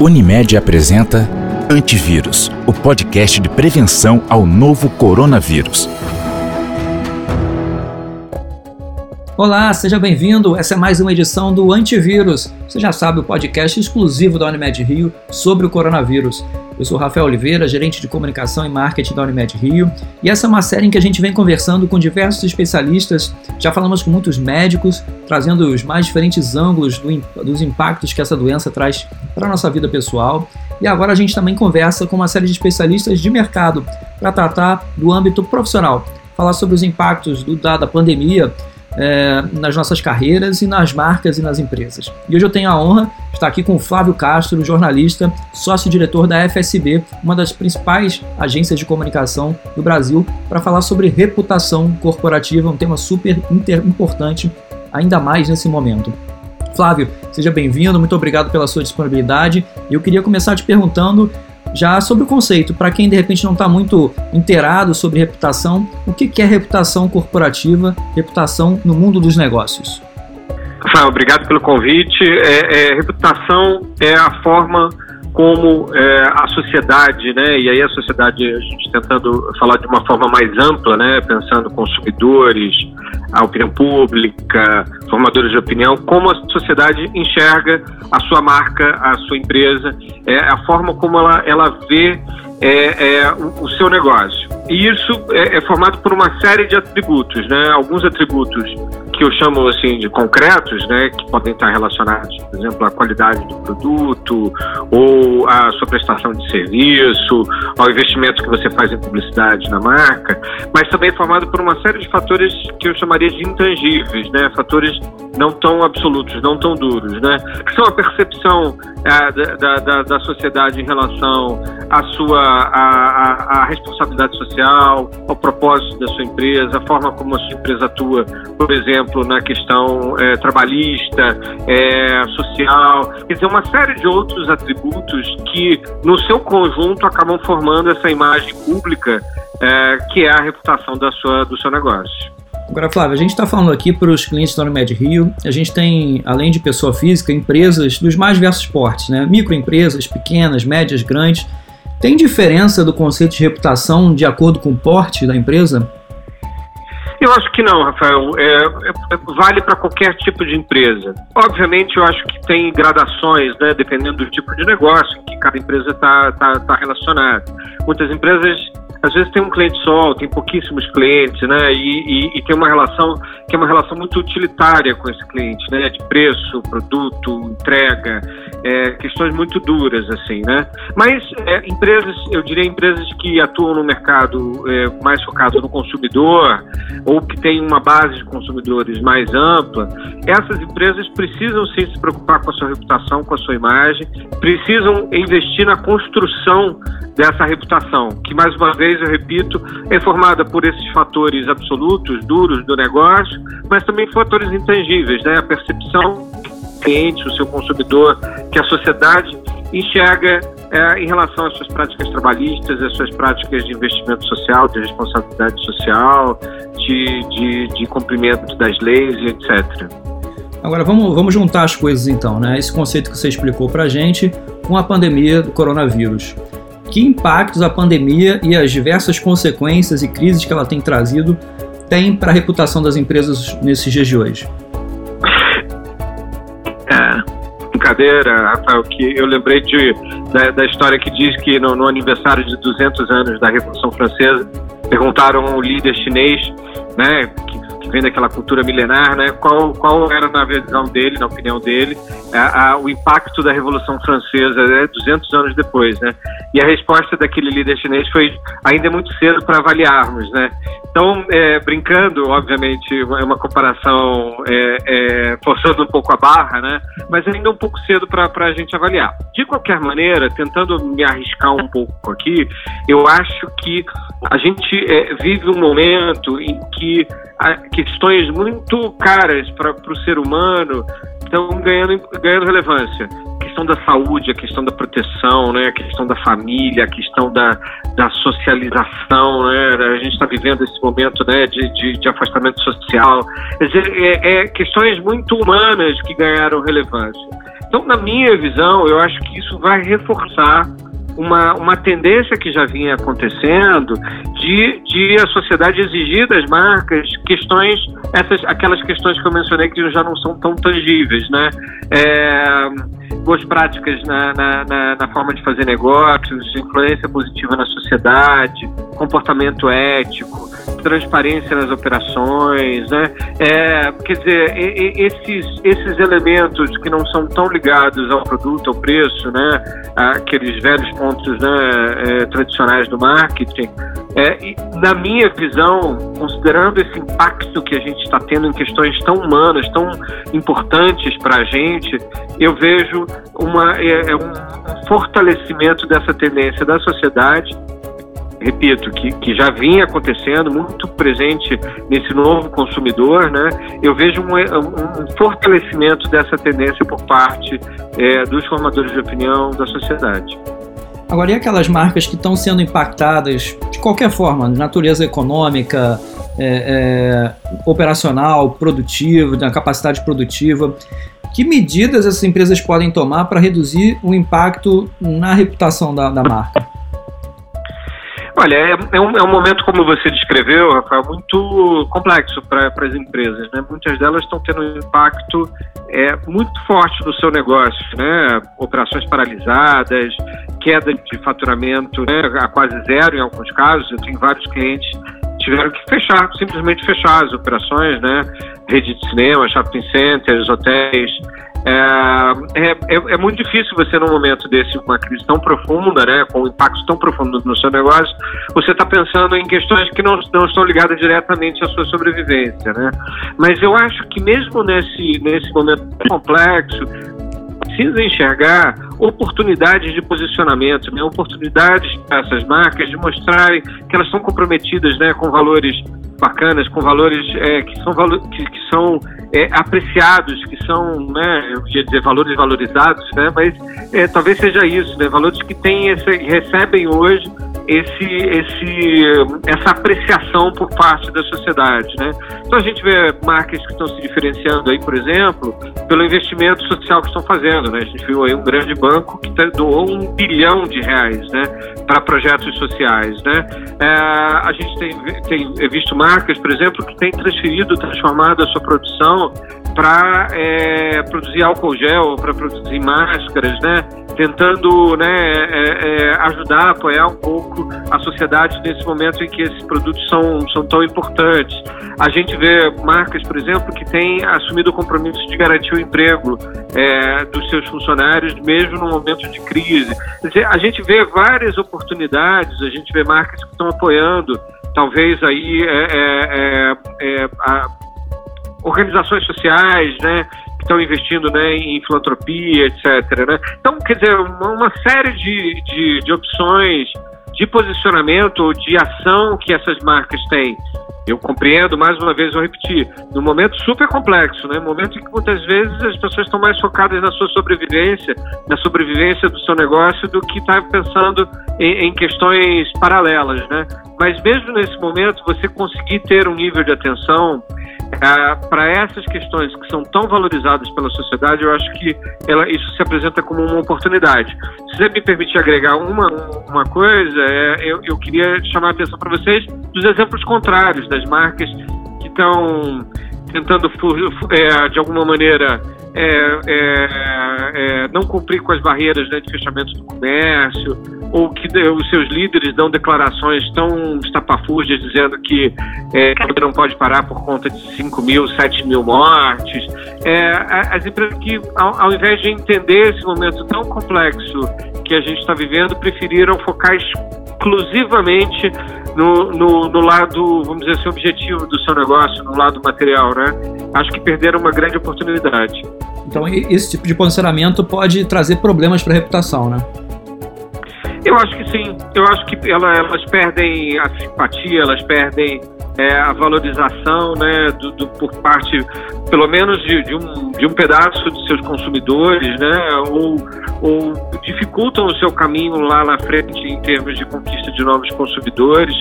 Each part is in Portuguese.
Unimed apresenta Antivírus, o podcast de prevenção ao novo coronavírus. Olá, seja bem-vindo. Essa é mais uma edição do Antivírus. Você já sabe, o podcast exclusivo da Unimed Rio sobre o coronavírus. Eu sou Rafael Oliveira, gerente de comunicação e marketing da Unimed Rio, e essa é uma série em que a gente vem conversando com diversos especialistas. Já falamos com muitos médicos, trazendo os mais diferentes ângulos do, dos impactos que essa doença traz para a nossa vida pessoal. E agora a gente também conversa com uma série de especialistas de mercado para tratar do âmbito profissional, falar sobre os impactos do, da, da pandemia é, nas nossas carreiras e nas marcas e nas empresas. E hoje eu tenho a honra de estar aqui com o Flávio Castro, jornalista, sócio-diretor da FSB, uma das principais agências de comunicação do Brasil, para falar sobre reputação corporativa, um tema super importante, ainda mais nesse momento. Flávio, seja bem-vindo, muito obrigado pela sua disponibilidade. Eu queria começar te perguntando já sobre o conceito, para quem de repente não está muito inteirado sobre reputação, o que é reputação corporativa, reputação no mundo dos negócios? Rafael, obrigado pelo convite. É, é, reputação é a forma como é, a sociedade, né, e aí a sociedade, a gente tentando falar de uma forma mais ampla, né, pensando consumidores, a opinião pública, formadores de opinião, como a sociedade enxerga a sua marca, a sua empresa, é, a forma como ela, ela vê é, é o, o, seu negócio. E isso é, é formado por uma série de atributos, né, alguns atributos que eu chamo assim de concretos, né, que podem estar relacionados, por exemplo, à qualidade do produto ou à sua prestação de serviço, ao investimento que você faz em publicidade na marca, mas também é formado por uma série de fatores que eu chamaria de intangíveis, né, fatores não tão absolutos, não tão duros, né, que são a percepção é, da, da, da, sociedade em relação à sua à, à, responsabilidade social, ao propósito da sua empresa, a forma como a sua empresa atua, por exemplo, na questão é, trabalhista, é, social, quer dizer, uma série de outros atributos que, no seu conjunto, acabam formando essa imagem pública é, que é a reputação da sua, do seu negócio. Agora, Flávio, a gente está falando aqui para os clientes da Unimed Rio, a gente tem, além de pessoa física, empresas dos mais diversos portes, né? microempresas, pequenas, médias, grandes. Tem diferença do conceito de reputação de acordo com o porte da empresa? Eu acho que não, Rafael. É, é, é vale para qualquer tipo de empresa. Obviamente, eu acho que tem gradações, né, dependendo do tipo de negócio que cada empresa está tá, tá relacionada. Muitas empresas às vezes tem um cliente só, tem pouquíssimos clientes, né? E, e, e, tem uma relação que é uma relação muito utilitária com esse cliente, né? De preço, produto, entrega, é, questões muito duras, assim, né? Mas é, empresas, eu diria empresas que atuam no mercado é, mais focado no consumidor ou que têm uma base de consumidores mais ampla, essas empresas precisam sim se preocupar com a sua reputação, com a sua imagem, precisam investir na construção dessa reputação, que mais uma vez eu repito, é formada por esses fatores absolutos, duros do negócio, mas também fatores intangíveis, né? A percepção do cliente, o seu consumidor, que a sociedade enxerga é, em relação às suas práticas trabalhistas, às suas práticas de investimento social, de responsabilidade social, de, de, de cumprimento das leis etc. Agora vamos, vamos juntar as coisas então, né? Esse conceito que você explicou para gente com a pandemia do coronavírus que impactos a pandemia e as diversas consequências e crises que ela tem trazido tem para a reputação das empresas nesses dias de hoje? É, brincadeira, Rafael, que eu lembrei de, da, da história que diz que no, no, aniversário de 200 anos da Revolução Francesa, perguntaram ao líder chinês, né, que vem daquela cultura milenar, né? Qual, qual era, na visão dele, na opinião dele, a, a, o impacto da Revolução Francesa né, 200 anos depois, né? E a resposta daquele líder chinês foi ainda é muito cedo para avaliarmos, né? Então, é, brincando, obviamente, é uma comparação é, é, forçando um pouco a barra, né? Mas ainda um pouco cedo para a gente avaliar. De qualquer maneira, tentando me arriscar um pouco aqui, eu acho que a gente é, vive um momento em que questões muito caras para o ser humano estão ganhando, ganhando relevância. A questão da saúde, a questão da proteção, né? a questão da família, a questão da, da socialização. Né? A gente está vivendo esse momento né? de, de, de afastamento social. Quer dizer, é, é questões muito humanas que ganharam relevância. Então, na minha visão, eu acho que isso vai reforçar uma, uma tendência que já vinha acontecendo de, de a sociedade exigir das marcas questões, essas, aquelas questões que eu mencionei que já não são tão tangíveis, né? É, boas práticas na, na, na, na, forma de fazer negócios, influência positiva na sociedade, comportamento ético, transparência nas operações, né? É, quer dizer, esses, esses elementos que não são tão ligados ao produto, ao preço, né? Aqueles velhos pontos né, é, tradicionais do marketing, é, na minha visão, considerando esse impacto que a gente está tendo em questões tão humanas, tão importantes para a gente, eu vejo uma, é, é um fortalecimento dessa tendência da sociedade repito, que, que já vinha acontecendo, muito presente nesse novo consumidor, né? Eu vejo um, um fortalecimento dessa tendência por parte é, dos formadores de opinião da sociedade. Agora, e aquelas marcas que estão sendo impactadas de qualquer forma, natureza econômica, é, é, operacional, produtiva, da capacidade produtiva? Que medidas essas empresas podem tomar para reduzir o impacto na reputação da, da marca? Olha, é, é, um, é, um, momento, como você descreveu, Rafael, muito complexo para as empresas. Né? Muitas delas estão tendo um impacto é, muito forte no seu negócio, né? operações paralisadas, queda de faturamento né? a quase zero em alguns casos. Eu tenho vários clientes tiveram que fechar, simplesmente fechar as operações, né? rede de cinema, shopping centers, hotéis. É, é, é, é, muito difícil você, num momento desse, com uma crise tão profunda, né, com um impacto tão profundo no seu negócio, você está pensando em questões que não, não estão ligadas diretamente à sua sobrevivência. Né? Mas eu acho que, mesmo nesse, nesse momento complexo, precisa enxergar oportunidades de posicionamento, né? oportunidades para essas marcas de mostrarem que elas estão comprometidas né, com valores bacanas, com valores é, que são, que, que são é, apreciados, que são, né, eu ia dizer valores valorizados, né, mas é, talvez seja isso, né, valores que têm esse, recebem hoje esse, esse, essa apreciação por parte da sociedade, né. Então a gente vê marcas que estão se diferenciando aí, por exemplo, pelo investimento social que estão fazendo, né. A gente viu aí um grande banco que doou um bilhão de reais, né, para projetos sociais, né. É, a gente tem, tem visto marcas marcas, por exemplo, que têm transferido, transformado a sua produção para é, produzir álcool gel, para produzir máscaras, né? tentando né, é, é, ajudar, apoiar um pouco a sociedade nesse momento em que esses produtos são, são tão importantes. A gente vê marcas, por exemplo, que têm assumido o compromisso de garantir o emprego é, dos seus funcionários, mesmo no momento de crise. Dizer, a gente vê várias oportunidades, a gente vê marcas que estão apoiando talvez aí é, é, é, é organizações sociais, né, que estão investindo né, em filantropia, etc. Né? Então, quer dizer, uma, uma série de, de, de opções de posicionamento, de ação que essas marcas têm. Eu compreendo, mais uma vez, vou repetir, num momento super complexo, né? momento em que muitas vezes as pessoas estão mais focadas na sua sobrevivência, na sobrevivência do seu negócio, do que estar tá pensando em, em, questões paralelas, né? Mas mesmo nesse momento, você conseguir ter um nível de atenção ah, para essas questões que são tão valorizadas pela sociedade, eu acho que ela, isso se apresenta como uma oportunidade. Se você me permitir agregar uma, uma coisa, é, eu, eu queria chamar a atenção para vocês dos exemplos contrários, das marcas que estão tentando, é, de alguma maneira, é, é, é, não cumprir com as barreiras né, de fechamento do comércio, ou que os seus líderes dão declarações tão estapafúrdias dizendo que é, não pode parar por conta de 5 mil, 7 mil mortes. É, as empresas que, ao, ao invés de entender esse momento tão complexo que a gente está vivendo, preferiram focar exclusivamente no, no, no, lado, vamos dizer assim, objetivo do seu negócio, no lado material, né? Acho que perderam uma grande oportunidade. Então, esse tipo de posicionamento pode trazer problemas para a reputação, né? Eu acho que sim. Eu acho que ela, elas perdem a simpatia, elas perdem é, a valorização né, do, do, por parte, pelo menos, de, de, um, de um pedaço de seus consumidores, né, ou, ou dificultam o seu caminho lá na frente em termos de conquista de novos consumidores.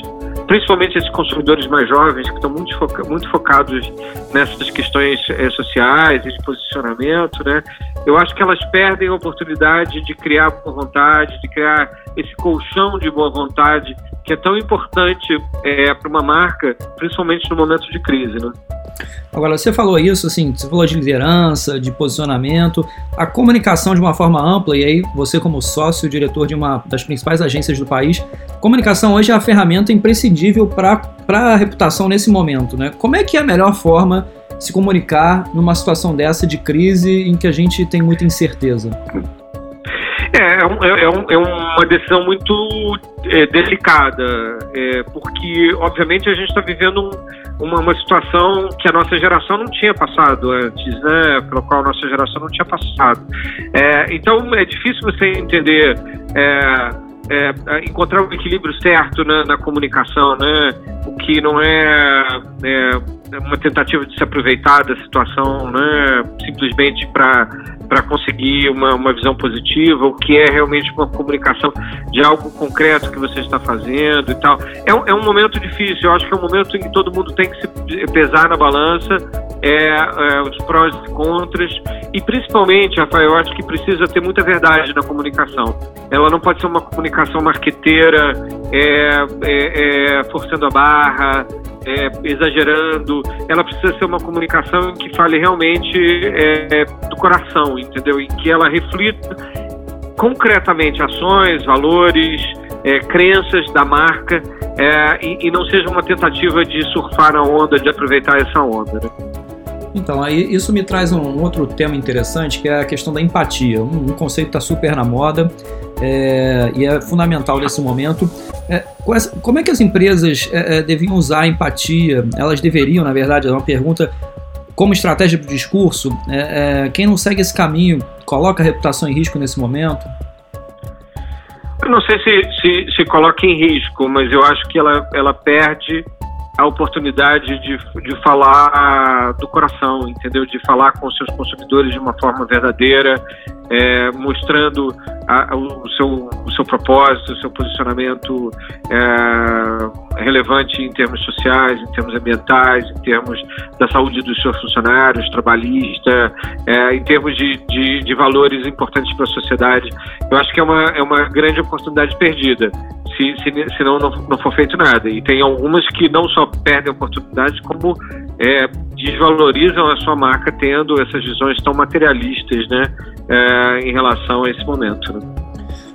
Principalmente esses consumidores mais jovens que estão muito, foca muito focados nessas questões é, sociais e de posicionamento, né? Eu acho que elas perdem a oportunidade de criar boa vontade, de criar esse colchão de boa vontade que é tão importante é, para uma marca, principalmente no momento de crise, né? Agora, você falou isso, assim, você falou de liderança, de posicionamento, a comunicação de uma forma ampla, e aí você como sócio, diretor de uma das principais agências do país, comunicação hoje é a ferramenta imprescindível para a reputação nesse momento, né? Como é que é a melhor forma de se comunicar numa situação dessa de crise em que a gente tem muita incerteza? É, é, um, é, um, é uma decisão muito é, delicada, é, porque, obviamente, a gente está vivendo um, uma, uma, situação que a nossa geração não tinha passado antes, né? Pela qual a nossa geração não tinha passado. É, então, é difícil você entender. É, é, encontrar o equilíbrio certo na, na, comunicação, né? O que não é, é, uma tentativa de se aproveitar da situação, né? Simplesmente para para conseguir uma, uma visão positiva, o que é realmente uma comunicação de algo concreto que você está fazendo e tal. É, é um momento difícil, eu acho que é um momento em que todo mundo tem que se pesar na balança é, é, os prós e contras, e principalmente, Rafael, eu acho que precisa ter muita verdade na comunicação. Ela não pode ser uma comunicação marqueteira, é, é, é forçando a barra, é, exagerando. Ela precisa ser uma comunicação que fale realmente do coração, entendeu? Em que ela reflita concretamente ações, valores, crenças da marca é, e, e, não seja uma tentativa de surfar na onda, de aproveitar essa onda. Né? Então, aí isso me traz um outro tema interessante, que é a questão da empatia. Um, conceito está super na moda é, e é fundamental nesse momento. É, como é que as empresas é, é, deviam usar a empatia? Elas deveriam, na verdade, é uma pergunta como estratégia de discurso. É, é, quem não segue esse caminho coloca a reputação em risco nesse momento? Eu não sei se, se, se coloca em risco, mas eu acho que ela, ela perde a oportunidade de, de falar do coração, entendeu? De falar com seus consumidores de uma forma verdadeira, é, mostrando a, o, seu, seu propósito, seu posicionamento é, relevante em termos sociais, em termos ambientais, em termos da saúde dos seus funcionários, trabalhista, é, em termos de, de, de valores importantes para a sociedade. Eu acho que é uma, é uma grande oportunidade perdida se, se, se não, não, for feito nada. E tem algumas que não só perdem oportunidades, como é, desvalorizam a sua marca tendo essas visões tão materialistas né, é, em relação a esse momento. Né?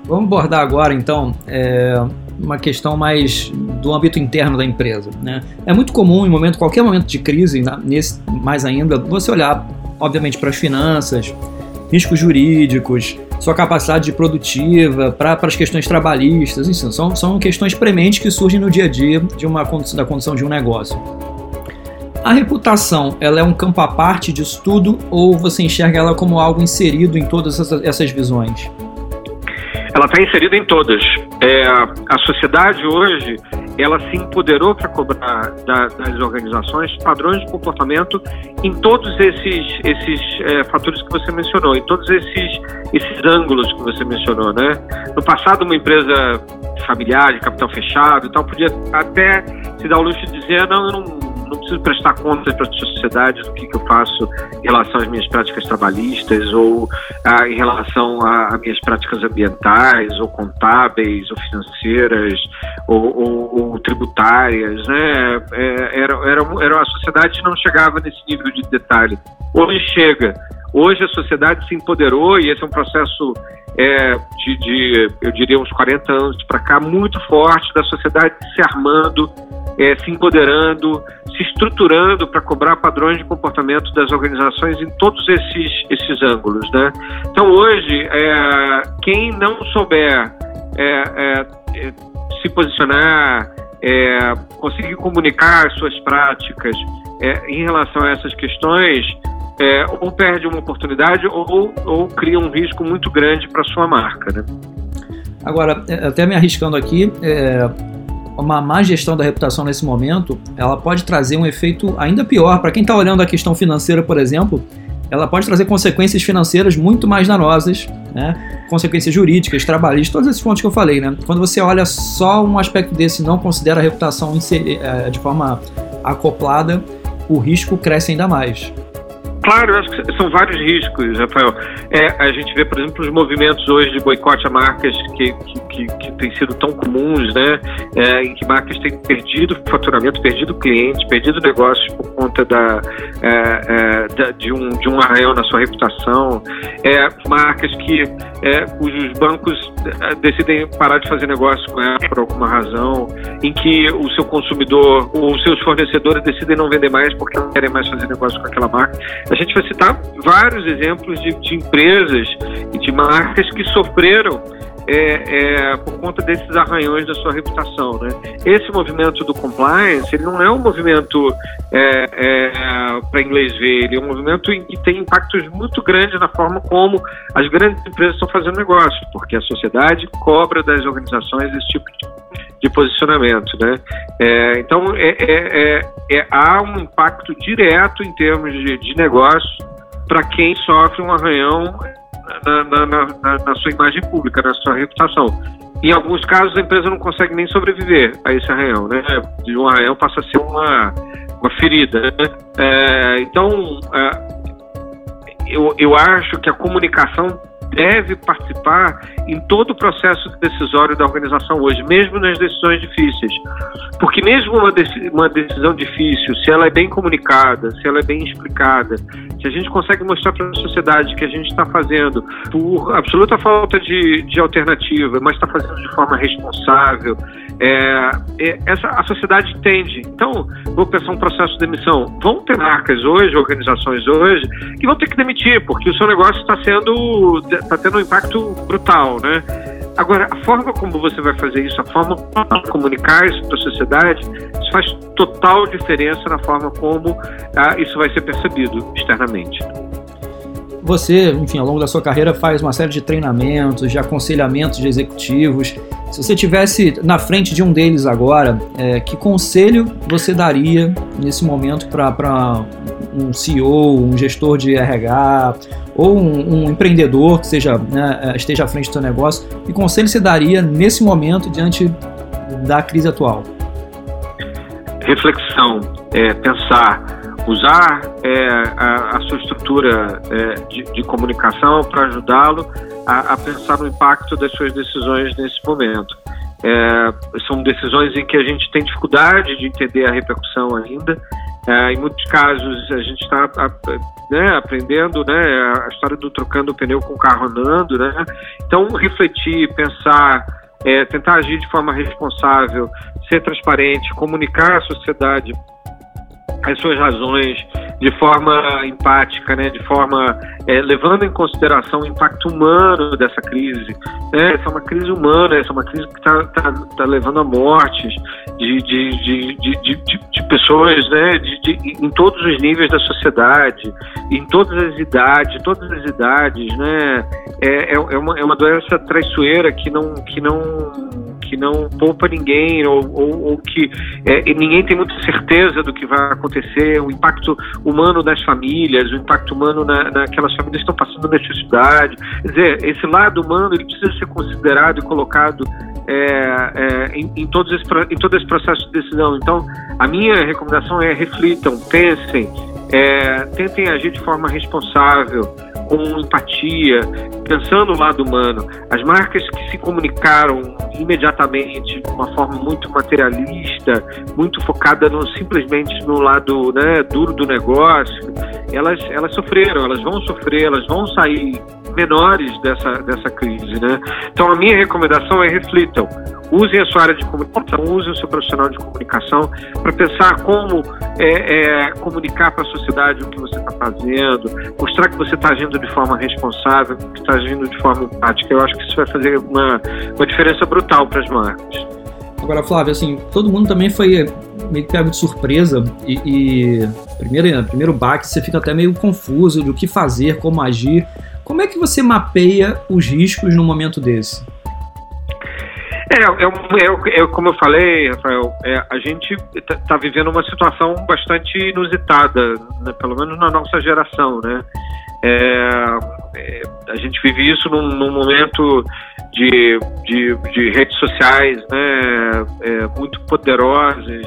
Vamos abordar agora, então, é, uma questão mais do âmbito interno da empresa. Né? É muito comum, em momento, qualquer momento de crise, nesse, mais ainda, você olhar, obviamente, para as finanças, riscos jurídicos, sua capacidade produtiva, para as questões trabalhistas, enfim, são, são questões prementes que surgem no dia a dia de uma, da condição de um negócio. A reputação, ela é um campo à parte disso tudo ou você enxerga ela como algo inserido em todas essas visões? Ela está inserida em todas. É, a sociedade hoje ela se empoderou para cobrar da, das organizações padrões de comportamento em todos esses, esses é, fatores que você mencionou, em todos esses, esses ângulos que você mencionou, né? No passado, uma empresa familiar, de capital fechado e tal, podia até se dar o luxo de dizer, não, eu não não preciso prestar contas para a sociedade do que, que, eu faço em relação às minhas práticas trabalhistas ou ah, em relação às minhas práticas ambientais ou contábeis ou financeiras ou, ou, ou tributárias, né? É, era, era, era, a sociedade não chegava nesse nível de detalhe. Hoje chega. Hoje a sociedade se empoderou e esse é um processo é, de, de, eu diria, uns 40 anos para cá, muito forte da sociedade se armando é, se empoderando, se estruturando para cobrar padrões de comportamento das organizações em todos esses, esses ângulos. Né? Então, hoje, é, quem não souber é, é, é se posicionar, é, conseguir comunicar suas práticas em relação a essas questões, ou perde uma oportunidade ou, ou cria um risco muito grande para sua marca. Né? Agora, até me arriscando aqui, uma má gestão da reputação nesse momento, ela pode trazer um efeito ainda pior. Para quem está olhando a questão financeira, por exemplo, ela pode trazer consequências financeiras muito mais danosas né? consequências jurídicas, trabalhistas, todos esses pontos que eu falei. Né? Quando você olha só um aspecto desse e não considera a reputação eh, de forma acoplada, o risco cresce ainda mais. Claro, eu acho que são vários riscos, Rafael. É, a gente vê, por exemplo, os movimentos hoje de boicote a marcas que, que, que, que têm sido tão comuns, né? É, em que marcas têm perdido faturamento, perdido clientes, perdido negócios por conta da, é, é, da, de, um, de um arranhão na sua reputação. É, marcas que, é, cujos bancos decidem parar de fazer negócio com ela por alguma razão, em que o seu consumidor, os seus fornecedores decidem não vender mais porque não querem mais fazer negócio com aquela marca. A gente vai citar vários exemplos de, de empresas e de marcas que sofreram é, é, por conta desses arranhões da sua reputação. Né? Esse movimento do compliance ele não é um movimento é, é para inglês ver, ele é um movimento em que tem impactos muito grandes na forma como as grandes empresas estão fazendo negócio, porque a sociedade cobra das organizações esse tipo de de posicionamento, né? É, então é, é, há um impacto direto em termos de, de negócio para quem sofre um arranhão na, na, na, na, sua imagem pública, na sua reputação. Em alguns casos a empresa não consegue nem sobreviver a esse arranhão, né? De um arranhão passa a ser uma, uma ferida. Né? É, então eu, eu acho que a comunicação deve participar em todo o processo decisório da organização hoje, mesmo nas decisões difíceis. Porque mesmo uma, uma decisão difícil, se ela é bem comunicada, se ela é bem explicada, se a gente consegue mostrar para a sociedade que a gente está fazendo por absoluta falta de, de alternativa, mas está fazendo de forma responsável, é, essa, a sociedade entende. Então, vou pensar um processo de demissão. Vão ter marcas hoje, organizações hoje, que vão ter que demitir, porque o seu negócio está sendo está tendo um impacto brutal, né? Agora, a forma como você vai fazer isso, a forma como comunicar isso para a sociedade, isso faz total diferença na forma como ah, isso vai ser percebido externamente. Você, enfim, ao longo da sua carreira faz uma série de treinamentos, de aconselhamentos de executivos. Se você tivesse na frente de um deles agora, é, que conselho você daria nesse momento para um CEO, um gestor de RH, ou um, um empreendedor que seja, né, é, esteja à frente do seu negócio, que conselho você daria nesse momento diante da crise atual? Reflexão, é, pensar, usar é, a, a, sua estrutura é, de, de, comunicação para ajudá-lo a, a, pensar no impacto das suas decisões nesse momento. É, são decisões em que a gente tem dificuldade de entender a repercussão ainda. É, em muitos casos a gente está né, aprendendo né, a história do trocando o pneu com o carro andando. Né? Então, refletir, pensar, é, tentar agir de forma responsável, ser transparente, comunicar à sociedade as suas razões de forma empática, né, de forma é, levando em consideração o impacto humano dessa crise. Né? Essa é uma crise humana, essa é uma crise que está tá, tá levando a mortes de, de, de, de, de pessoas né, em todos os níveis da sociedade, em todas as idades, todas as idades. Né? É, é, é uma, é uma doença traiçoeira que não, que não que não poupa ninguém ou, ou, ou que é, ninguém tem muita certeza do que vai acontecer, o impacto humano das famílias, o impacto humano na, naquelas famílias que estão passando necessidade. Quer dizer, esse lado humano ele precisa ser considerado e colocado é, é, em, em, todos esse, em todo esse processo de decisão. Então, a minha recomendação é reflitam, pensem, é, tentem agir de forma responsável, com empatia, pensando no lado humano. As marcas que se comunicaram imediatamente de uma forma muito materialista, muito focada no, simplesmente no lado né, duro do negócio, elas, elas sofreram, elas vão sofrer, elas vão sair menores dessa, dessa crise. Né? Então, a minha recomendação é reflitam. Usem a sua área de comunicação, usem o seu profissional de comunicação para pensar como é, é, comunicar para a sociedade o que você está fazendo, mostrar que você está agindo de forma responsável, que está agindo de forma empática. Eu acho que isso vai fazer uma, uma diferença brutal para as marcas. Agora, Flávio, assim, todo mundo também foi meio que pego de surpresa e, e primeiro, primeiro baque você fica até meio confuso do que fazer, como agir. Como é que você mapeia os riscos num momento desse? É, é, é, como eu falei, Rafael, é, a gente está tá vivendo uma situação bastante inusitada, né, pelo menos na nossa geração, né? É, é, a gente vive isso num, num momento de, de, de, redes sociais né, é, muito poderosas,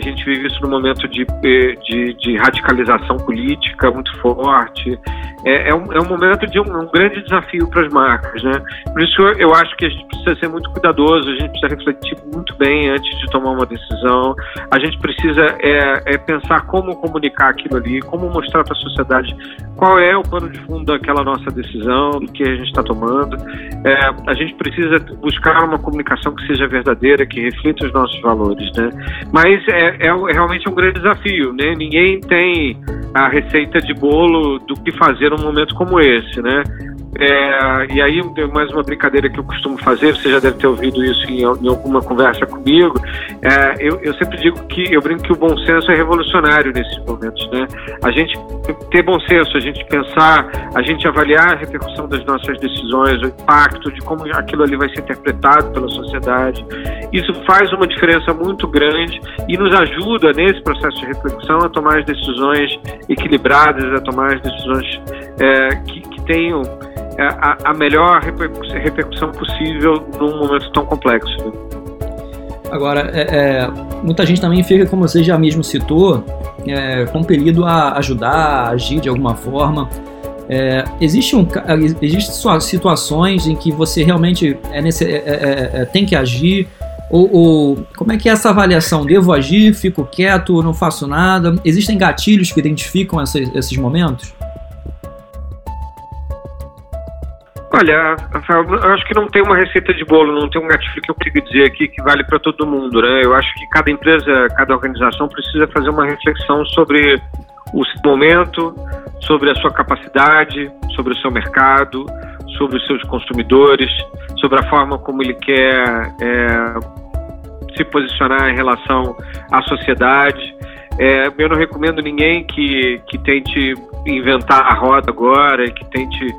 a gente vive isso num momento de, de, de radicalização política muito forte. É, é, um, é um momento de um, um grande desafio para as marcas, né? Por isso eu acho que a gente precisa ser muito cuidadoso, a gente precisa refletir muito bem antes de tomar uma decisão. A gente precisa é, é pensar como comunicar aquilo ali, como mostrar para a sociedade qual é o pano de fundo daquela nossa decisão, do que a gente está tomando. É, a gente precisa buscar uma comunicação que seja verdadeira, que reflita os nossos valores, né? Mas é, é, é, realmente um grande desafio, né? Ninguém tem a receita de bolo do que fazer num momento como esse, né? É, e aí, mais uma brincadeira que eu costumo fazer, você já deve ter ouvido isso em, em alguma conversa comigo. É, eu, eu, sempre digo que eu brinco que o bom senso é revolucionário nesses momentos, né? A gente ter bom senso, a gente pensar, a gente avaliar a repercussão das nossas decisões, o impacto de como aquilo ali vai ser interpretado pela sociedade. Isso faz uma diferença muito grande e nos ajuda nesse processo de reflexão a tomar as decisões equilibradas, a tomar as decisões é, que, que tenham a, a melhor repercussão possível num momento tão complexo. Né? Agora, é, é, muita gente também fica, como você já mesmo citou, é, compelido a ajudar, a agir de alguma forma. É, existe um, existe situações em que você realmente é nesse, é, tem que agir, ou, ou, como é que é essa avaliação? Devo agir, fico quieto, não faço nada? Existem gatilhos que identificam esses momentos? Olha, Rafael, eu acho que não tem uma receita de bolo, não tem um gatilho que eu consiga dizer aqui que vale para todo mundo, né? Eu acho que cada empresa, cada organização precisa fazer uma reflexão sobre o momento, sobre a sua capacidade, sobre o seu mercado, sobre os seus consumidores, sobre a forma como ele quer é, se posicionar em relação à sociedade. É, eu não recomendo ninguém que, que tente inventar a roda agora, que tente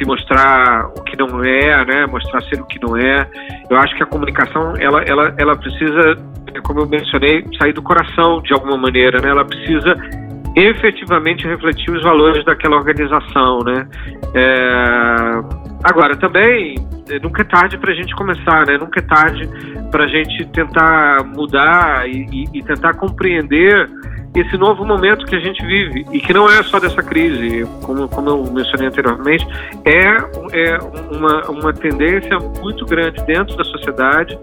se mostrar o que não é, né? Mostrar ser o que não é. Eu acho que a comunicação ela, ela, ela precisa, como eu mencionei, sair do coração de alguma maneira, né? Ela precisa efetivamente refletir os valores daquela organização, né? É... Agora também nunca é tarde para a gente começar, né? Nunca é tarde para a gente tentar mudar e, e, e tentar compreender esse novo momento que a gente vive e que não é só dessa crise, como, como eu mencionei anteriormente, é, é uma, uma tendência muito grande dentro da sociedade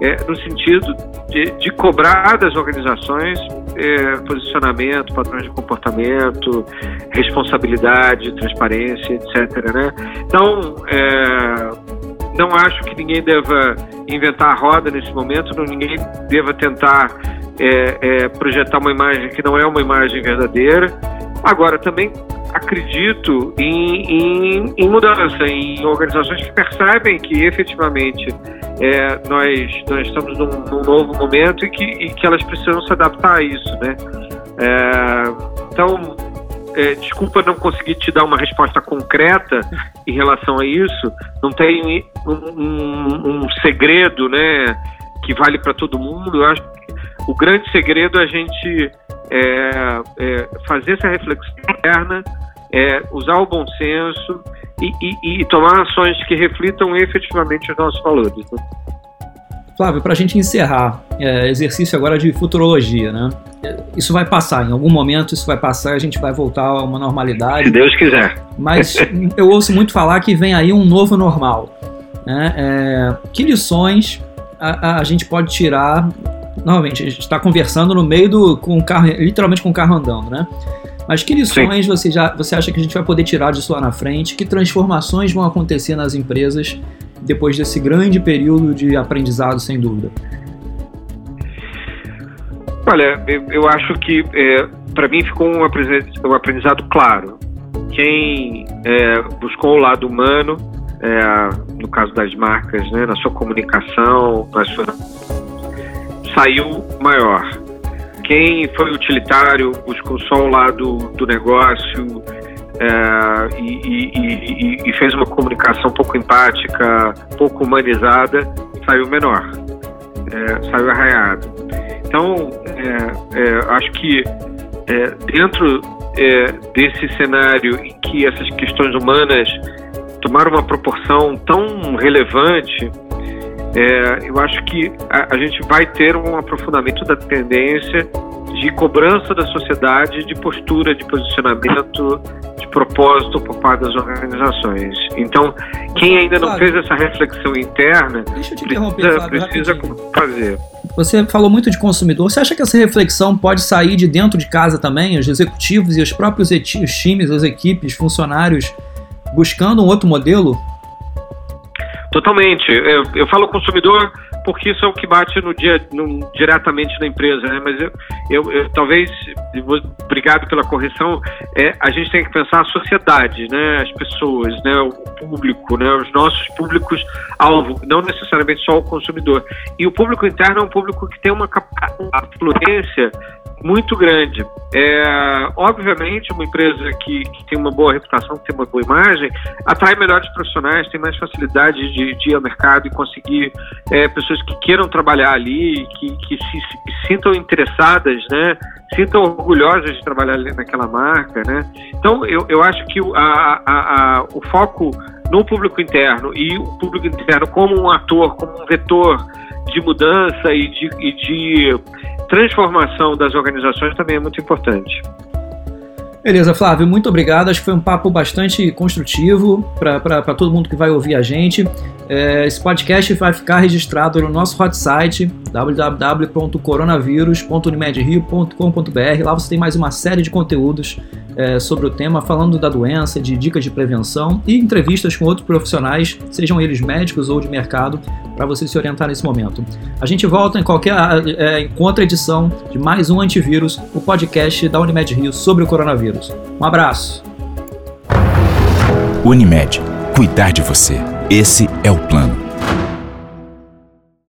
é, no sentido de, de cobrar das organizações é, posicionamento, padrões de comportamento, responsabilidade, transparência, etc. Né? Então, é, não acho que ninguém deva inventar a roda nesse momento, não ninguém deva tentar é, é, projetar uma imagem que não é uma imagem verdadeira. Agora, também acredito em, em, em mudança, em organizações que percebem que efetivamente é, nós, nós estamos num, num, novo momento e que, e que elas precisam se adaptar a isso. Né? É, então, é, desculpa não conseguir te dar uma resposta concreta em relação a isso. Não tem um, um, um segredo, né, que vale para todo mundo. Eu acho o grande segredo é a gente é, é, fazer essa reflexão interna, é, usar o bom senso e, e, e, tomar ações que reflitam efetivamente os nossos valores. Né? Flávio, para a gente encerrar, é, exercício agora de futurologia, né? Isso vai passar, em algum momento isso vai passar, a gente vai voltar a uma normalidade. Se Deus quiser. Mas eu ouço muito falar que vem aí um novo normal. Né? É, que lições a, a, gente pode tirar novamente, a gente está conversando no meio do. com o carro, literalmente com o carro andando, né? Mas que lições você, já, você acha que a gente vai poder tirar disso lá na frente? Que transformações vão acontecer nas empresas depois desse grande período de aprendizado, sem dúvida? Olha, eu acho que é, para mim ficou um aprendizado claro. Quem é, buscou o lado humano, é, no caso das marcas, né, na sua comunicação, na sua saiu maior. Quem foi utilitário, buscou só o lado do negócio é, e, e, e, fez uma comunicação pouco empática, pouco humanizada, saiu menor, é, saiu arraiado. Então, é, acho que dentro desse cenário em que essas questões humanas tomaram uma proporção tão relevante, é, eu acho que a, a, gente vai ter um aprofundamento da tendência de cobrança da sociedade, de postura, de posicionamento, de propósito por parte das organizações. Então, quem ainda não fez essa reflexão interna precisa, precisa fazer. Você falou muito de consumidor. Você acha que essa reflexão pode sair de dentro de casa também? Os executivos e os próprios os times, as equipes, funcionários buscando um outro modelo? Totalmente. Eu, eu falo consumidor porque isso é o que bate no dia, no, diretamente na empresa, né? Mas eu, eu, eu talvez, obrigado pela correção, é, a gente tem que pensar a sociedade, né? As pessoas, né? O público, né? Os nossos públicos alvo, não necessariamente só o consumidor. E o público interno é um público que tem uma, uma fluência muito grande. É, obviamente, uma empresa que, que, tem uma boa reputação, que tem uma boa imagem, atrai melhores profissionais, tem mais facilidade de, de ir ao mercado e conseguir é, pessoas que queiram trabalhar ali, que, que se, se, sintam interessadas, né? sintam orgulhosas de trabalhar ali naquela marca. Né? Então, eu, eu acho que a, a, a, o foco no público interno e o público interno como um ator, como um vetor de mudança e de, e de transformação das organizações também é muito importante. Beleza, Flávio, muito obrigado. Acho que foi um papo bastante construtivo para todo mundo que vai ouvir a gente. É, esse podcast vai ficar registrado no nosso hot site www.coronavírus.unimedrio.com.br. Lá você tem mais uma série de conteúdos é, sobre o tema, falando da doença, de dicas de prevenção e entrevistas com outros profissionais, sejam eles médicos ou de mercado, para você se orientar nesse momento. A gente volta em qualquer é, em edição de mais um Antivírus, o podcast da Unimed Rio sobre o coronavírus. Um abraço. Unimed, cuidar de você. Esse é o plano.